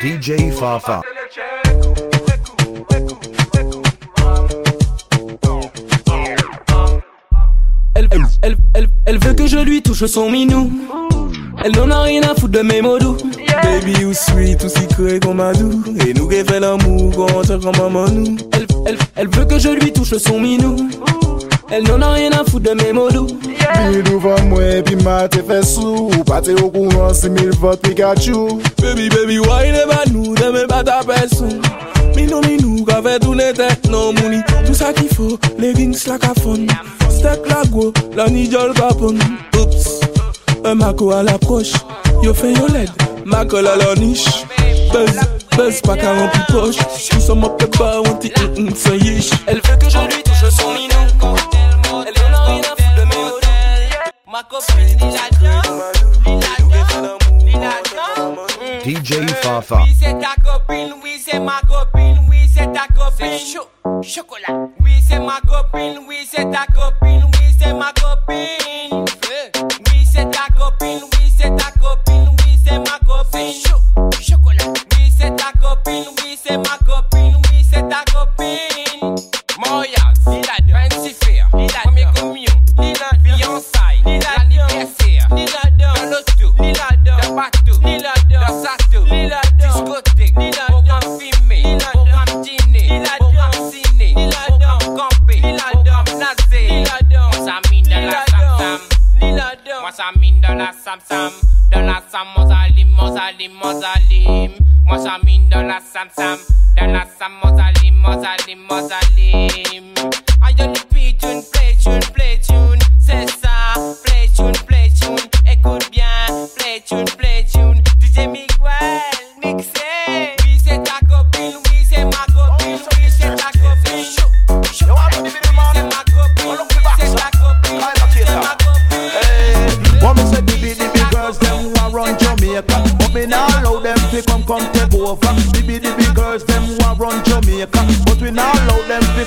DJ Fafa. Elle, elle, elle, elle veut que je lui touche son minou. Elle n'en a rien à foutre de mes mots doux. Baby, you sweet, tout sucré comme Adou. Et nous qui fait l'amour, qu'on chante comme maman nous. Elle, elle, elle veut que je lui touche son minou. El non an rien an fout de mè modou Pi douvan mwen, pi mate fè sou Pate yo kouran si mil vot Pikachu. Baby, baby, wine e banou Deme bata pè sou Minou, minou, ka fè toune tèt nan mouni Tout sa ki fò, le vins la ka fon Stek la go, la ni jol Oups, e mako al aproche Yo fè yo led, mako la la nish Bez, bez pa ka an pi poche. Tout sa mop te ba, an ti un un san yish El fè ke je lui touche son minou. Ma copine, il a DJ Fafa. Oui, c'est ta copine, oui, c'est ma copine, oui, c'est ta copine. chaud, chocolat. Oui, c'est ma copine, oui, c'est ta copine, sam, mosalim, mosalim, moi ça dans la sam-sam, dans la sam, mosalim, mosalim, mosalim.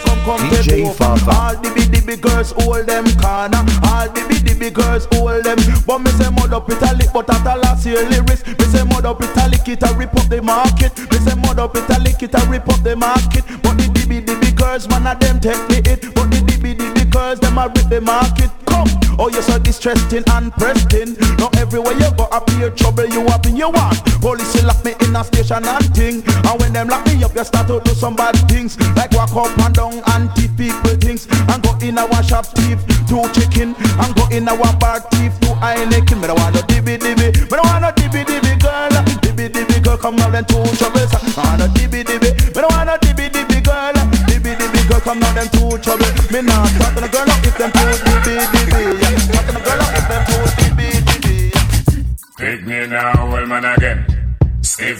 Come come DJ take over oh. Fafa. All the the big girls hold them corner. All the the big girls hold them. But me say mud up italic but at a last year lyrics. Me say mud up italic it a rip up the market. Me say mud up italic it a rip up the market. But the big, the girls man of them take the hit. But the big, the girls them a rip the market. Come, oh you so distressing and pressing. Not everywhere you go appear trouble. You up in your want Police lock me in a station and thing. And when them lock me up you start to do some bad things. Like walk up and down and thief people things. And go in our shop thief do chicken. And go in our bar thief do Heineken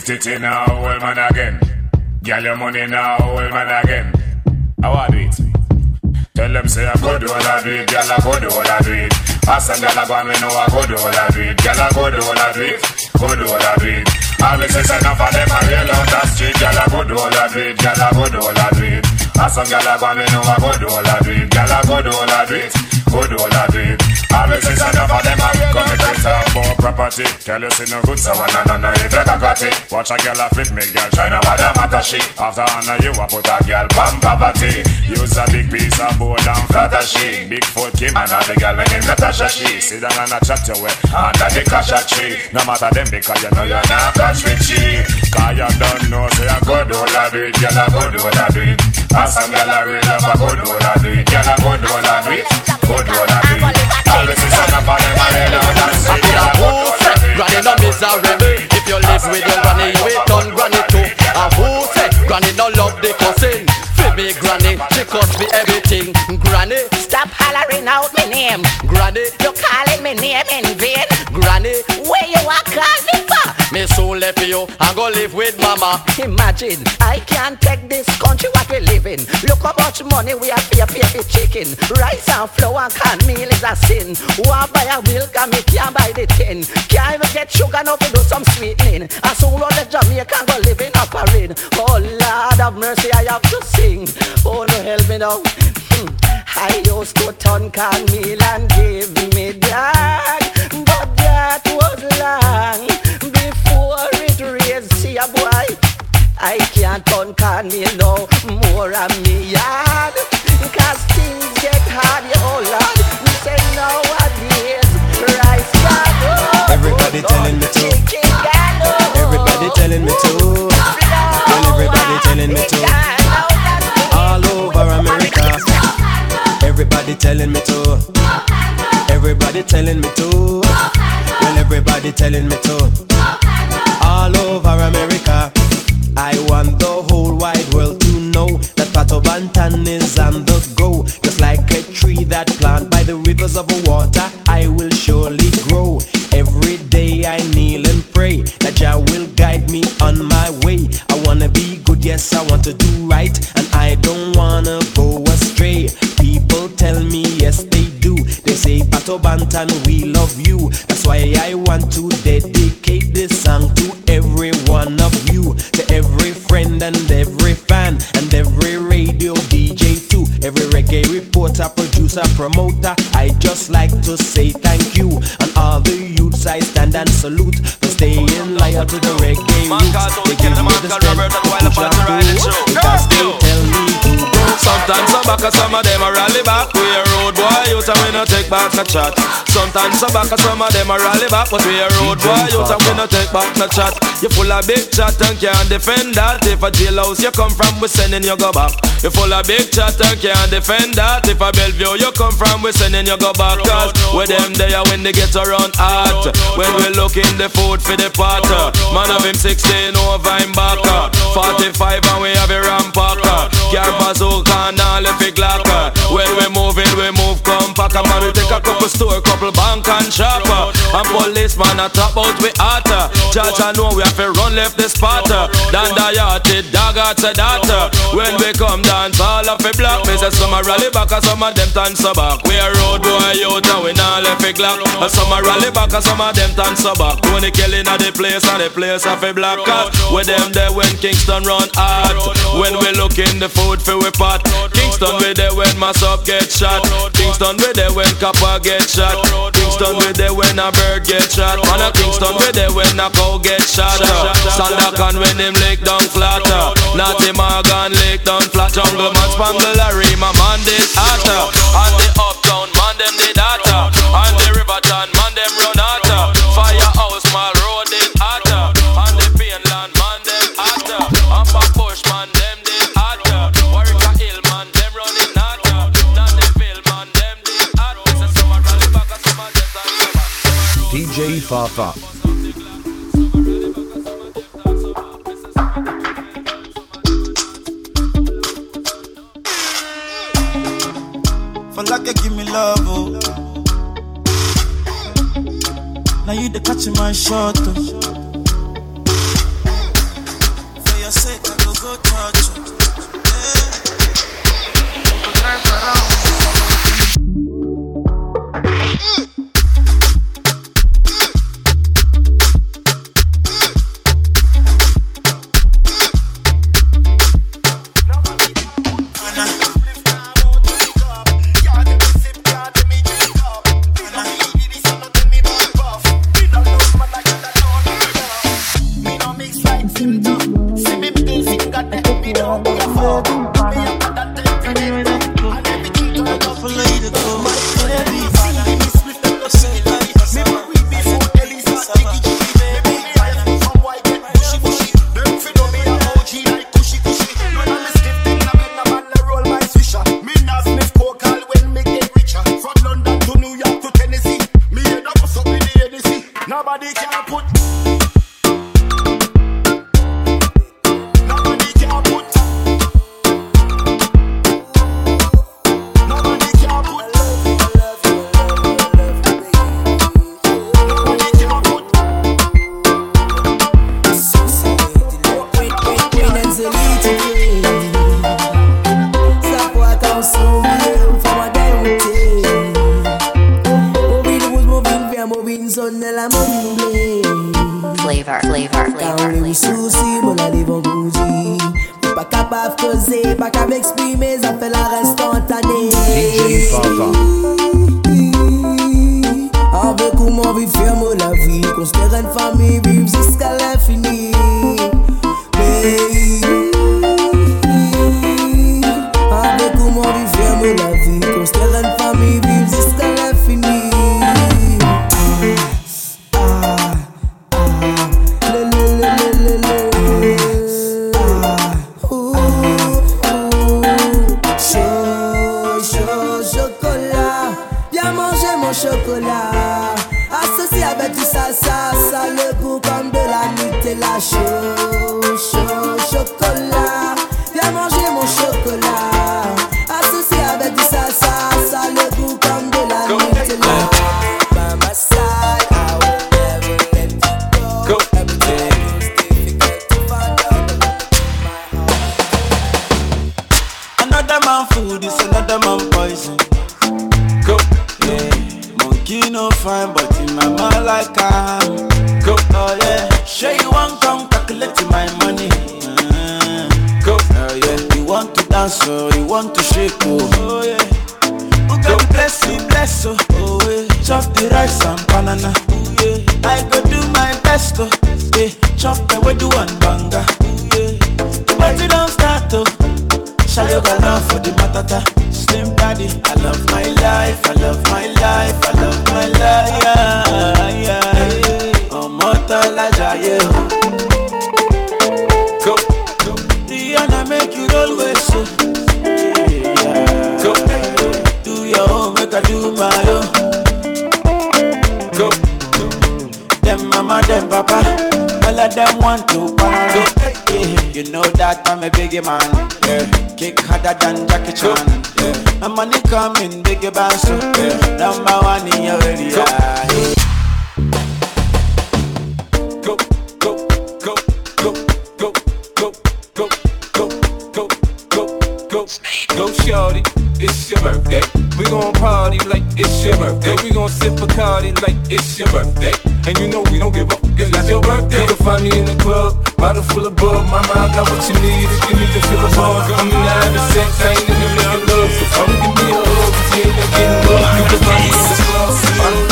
titty now, well man again. Get your money now, well man again. How I do it? Tell them say I go do all I do it, girl I go do all I do it. Ask them girl I go me know I go do all I do it, girl I go do all I do it, go do all I do it. All me say say enough of them a real out the street, girl I go do all I do it, girl I go do all I do it. Ask some girl I go me know I go do all I do it, girl I go do all I do it, go do all I do it. All me say say enough of them a come and take some more property. Tell you see no good so one and no if you got it. Watch a girl a flip me, girl try no matter matter she. After honor you a put a girl bam poverty. Use a big piece of board and flatter she. Big foot Kim and all the girl when in Natasha she. Sit down and a chat your way under the casha tree. No matter them because you know you're not catch with she. Cause you don't know say I go do all I girl I go do all I do some girl a real up I go do all I do it, girl I go do all I do it, go do all I do it. All this is on the body, my and say girl I go do all I do it. Granny no miserable If you live with your granny You will turn granny too And who say Granny no love the cousin Feel granny She cost me everything Granny Stop hollering out my name. Granny You calling me name in vain. Granny Where you are calling for? Me soon left you And go live with mama Imagine, I can't take this country in. Look how much money we have pay pay for chicken. Rice and flour and canned meal is a sin. Want buy a milk and me can't buy the tin. Can't even get sugar now to do some sweetening. And so all the Jamaican go live in a parade. Oh Lord of mercy, I have to sing. Oh no, help me now. Hmm. I used to turn can meal and give me that, but that was long. Can me know more of me yard. Cause things get hard, oh Lord. Me say nowadays, rice God. Oh, oh. Everybody telling me to. Everybody telling me to. Well, everybody telling me to. All over America. Everybody telling me to. Everybody telling me to. Well, everybody telling me to. All over America. I want the whole wide world to know that Pato Banton is on the go. Just like a tree that planted by the rivers of water, I will surely grow. Every day I kneel and pray that Jah will guide me on my way. I wanna be good, yes, I want to do right, and I don't wanna go astray. People tell me, say, Pato we love you. That's why I want to dedicate this song to every one of you, to every friend and every fan, and every radio DJ too, every reggae reporter, producer, promoter. I just like to say thank you, and all the youths I stand and salute for staying loyal to the reggae roots. They give me the strength to push on through, because they tell me. Sometimes some back some of them a rally back. We a road boy youth and we no take back no chat. Sometimes some back some of them a rally back But we a road boy youth and we no take back no chat. You full of big chat and can't defend that. If a jailhouse you come from we sending you go back. You full of big chat and can't defend that. If a Bellevue you come from we sending you go back. Cause with them there when they get around hot. When we look in the food for the pot. Man of him 16 over him back. 45 and we have a rampacker Car bazooka and all if it glocker When we move in we move compact And man we take a couple store, couple bank and shopper And policeman a top out we hotter Judge I know we have to run left the spotter Dan the dog out to data When we come dance all of it block. Me say some a rally back and some of them turn so back. We a road boy out and we not left it glock. And some a rally back and some of them turn so back. Tony killing at the place and the place of a black cat With them there when Kingston run hot. When we look in the food for we pot. Kingston we there when my up get shot. Kingston we there when copper get shot. Kingston we there when a bird get shot. Man a Kingston we there when a cow get shot uh. Sandokan when him lick down flatter uh. Natty Morgan lick down flat Jungle man spangle Larry my man did hotter uh. And the uptown man them did hotter And the river John DJ Fafa. For like you give me love, oh. Now you the catching my shot, oh. Fait la instantanée. DJ Fafa. Avec comment vivre ferme la vie, construire une famille, vivre jusqu'à Another man food is another man poison. Go, yeah. Monkey no fine, but in my mind like I'm. Go, oh yeah. Sure you want come calculate my money. Uh, go, oh yeah. You want to dance, oh, you want to shake, oh, oh yeah. Who got bless you, bless oh, oh yeah. Chop the rice and banana, oh yeah. I go do my best, oh, yeah. Chop the way do one banga, Shayo love for the matata. Slim daddy I love my life I love my life I love my life that I'm a biggie man yeah. Kick harder than Jackie Chan yeah. My money coming biggie so yeah. Number one in your area yeah. Go, go, go, go, go, go, go, go, go, go, go, Go shorty, it's your birthday. We gon' party like it's your birthday. Gon' sip Bacardi like it's your birthday. And you know we don't give up, it's not your birthday. You can find me in the club, bottle full of bug. Mama, I got what you need if you need to feel the buzz. I'm in the having sex, I ain't in the making love. So come give me a hug, you ain't getting love. You can find me in the club, bottle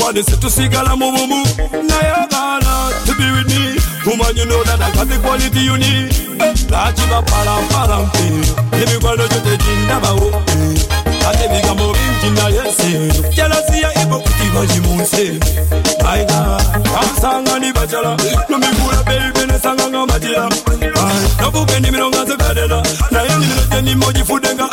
want to to see girl, I move, a woman. Now you're gonna to be with me. Woman, you know that I got the quality you need. Now, I'm a param param. Let me go to the gym, never hope. Eh, I think I'm inna. Jealousy a but you won't say. My God, I'm sang on the bachelor. No me fool a baby, sang on. No book any money for got.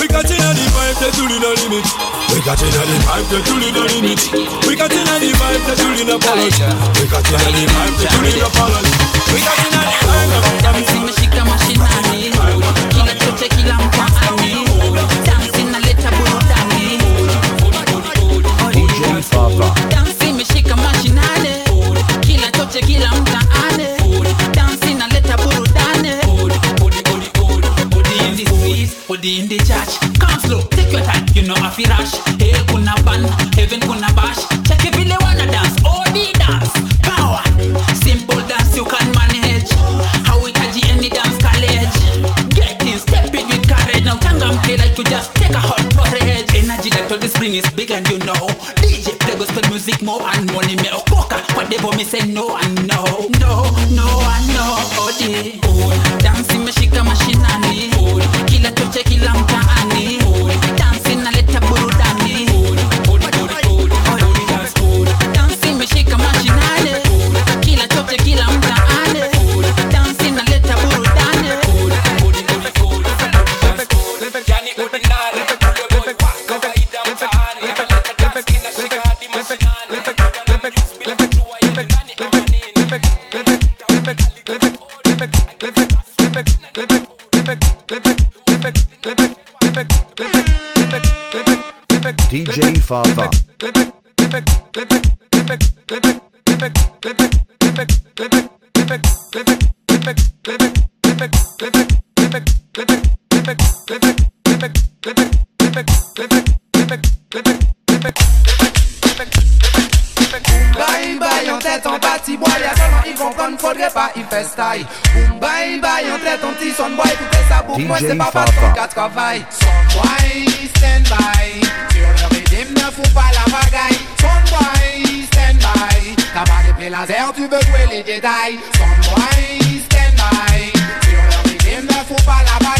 We catching on the vibe, they truly limit. We catching on the vibe, they the limit. We catching on the vibe, they truly no. We catching the vibe, they the limit. Choche kila mtaani dansi inaleta burudani in the streets, odi in the church Come slow, take your time, you know afi rush stand by, sur le rythme, ne fous pas la bagaille. Son boy, stand by, Nobody play laser, tu veux jouer les Jedi. Some boys stand by Sur leur régime, ne faut pas la balle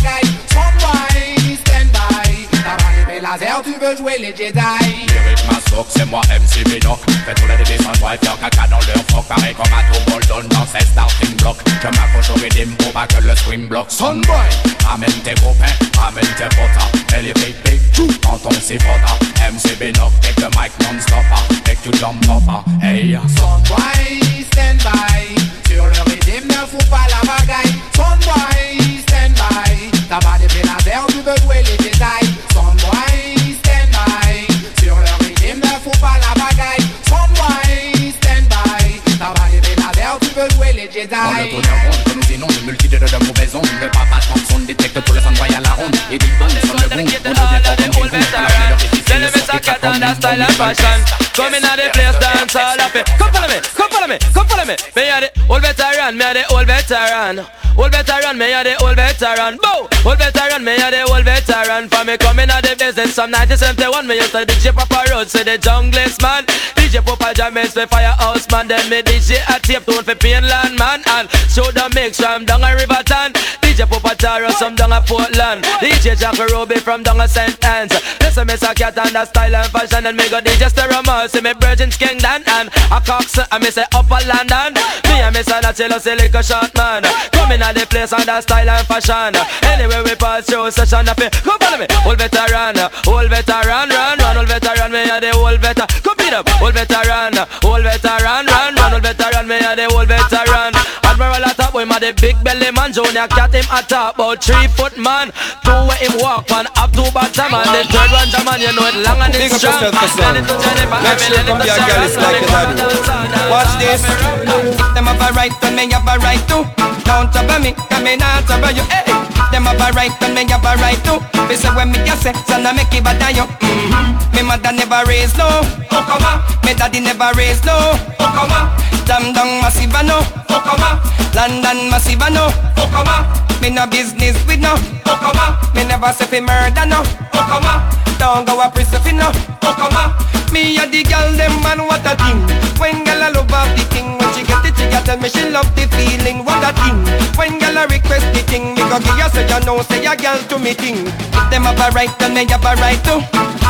laser, tu veux jouer les Jedi. Lyric ma soc, c'est moi MC Binoc Fais tous les divisions, boy, faire caca dans leur froc. Pareil comme à tout Bolton dans ses starting blocks. Je m'accroche au rythme pour pas que le swing bloque Sonboy, ramène tes copains, ramène tes potas. Elevate big, quand on s'y frotta MC Binoc, take the mic non-stopper Make you jump upper, hey Son boy, stand by, sur le rythme, ne fous pas la bagaille. Son boy, stand by, t'as pas de laser, tu veux jouer les style and fashion. Come in at the place, dance all up it. Come follow me, come follow me, come follow me. Me a the old veteran, me a the old veteran. Old veteran, me a the old veteran. Bow, old veteran, me a the old veteran. For me coming at the business from 1971, me used to DJ Papa Road, say the junglist man. DJ Papa James, me firehouse man. Then me DJ a tape tone for Painland man. And show the mix from down a Riverton. DJ Papa Taro, some down a Portland. DJ Jack Ruby from down a St. Anne's. Listen, a cat and the style and fashion. And me go DJ Stereo see me Virgin's Kingdom. And a Cox, and me say Upper London. Me and that chill, say like a short man. Coming at the place on the style and fashion. Anyway, we pass through session. Come follow me, old veteran, old veteran, run, run, old veteran, me a the old veteran. Come beat up, old veteran, old veteran, run, run, old veteran, me a the old veteran. Admiral at top, we ma the big belly man, Junior cat him at top, about three foot man. Two where him walk man, up to bottom man. The third one, man, you know it long and it's strong. yourself, son. Then it to Jennifer, Make sure come a girl, it's like your daddy. Watch this. Them have a right, then me have a right to. Don't trouble me, cause me not trouble you. Hey, them have a right, then me have a right to. Me say when me a say, son I make it than you. Mm-hmm. Me mother never raised no. Come. Me daddy never raised no. On. Jam down massive no. Come. London massive no. Come. Me no business with no. Come. Me never say fi murder no. Come. Don't go a prison fi no. Come. Me a the girl them man what a thing. When girl a love of the thing, when she get it she a tell me she love the feeling. What a thing. When girl a request the thing, me you say you know say a girl to me thing. If them have a right, then me have a right to.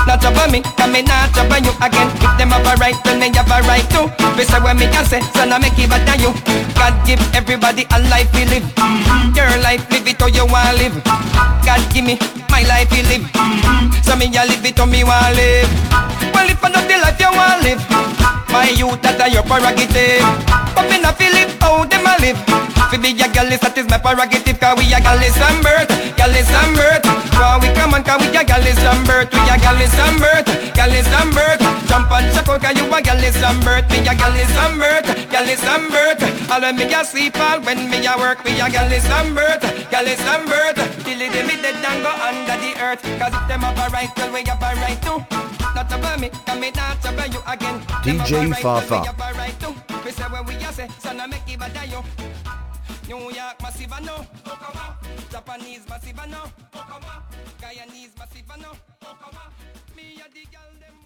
Not trouble me, cause me not trouble you again. If them have a right, then me have a right to. Me say when me can say, son I make it better you. God give everybody a life we live. Your life live it how you want live. God give me my life you live. So me a live it how me want live. Well if I not the life you want live, my youth that are your prerogative. But me not feel it how them a live. Fi be a gal is that is my prerogative, cause we a gal is birth, gal is birth. When we come on, cause we a gal is birth, we a gal is birth, gal is birth. Jump and chuck out, cause you a gal is birth, me a gal is birth, gal is birth. All when me a sleep, all when me a work, we a gal is birth, gal is birth. Till it me dead and go under the earth, cause if them have a right, well we have a right too. Not about me, cause me not about you again. Them have a DJ well, Fafa. right too. We say when we a say, son I make it better you. New York massive and no. Okama Japanese massive and no. Okama Guyanese massive and no. Okama Me and the girl them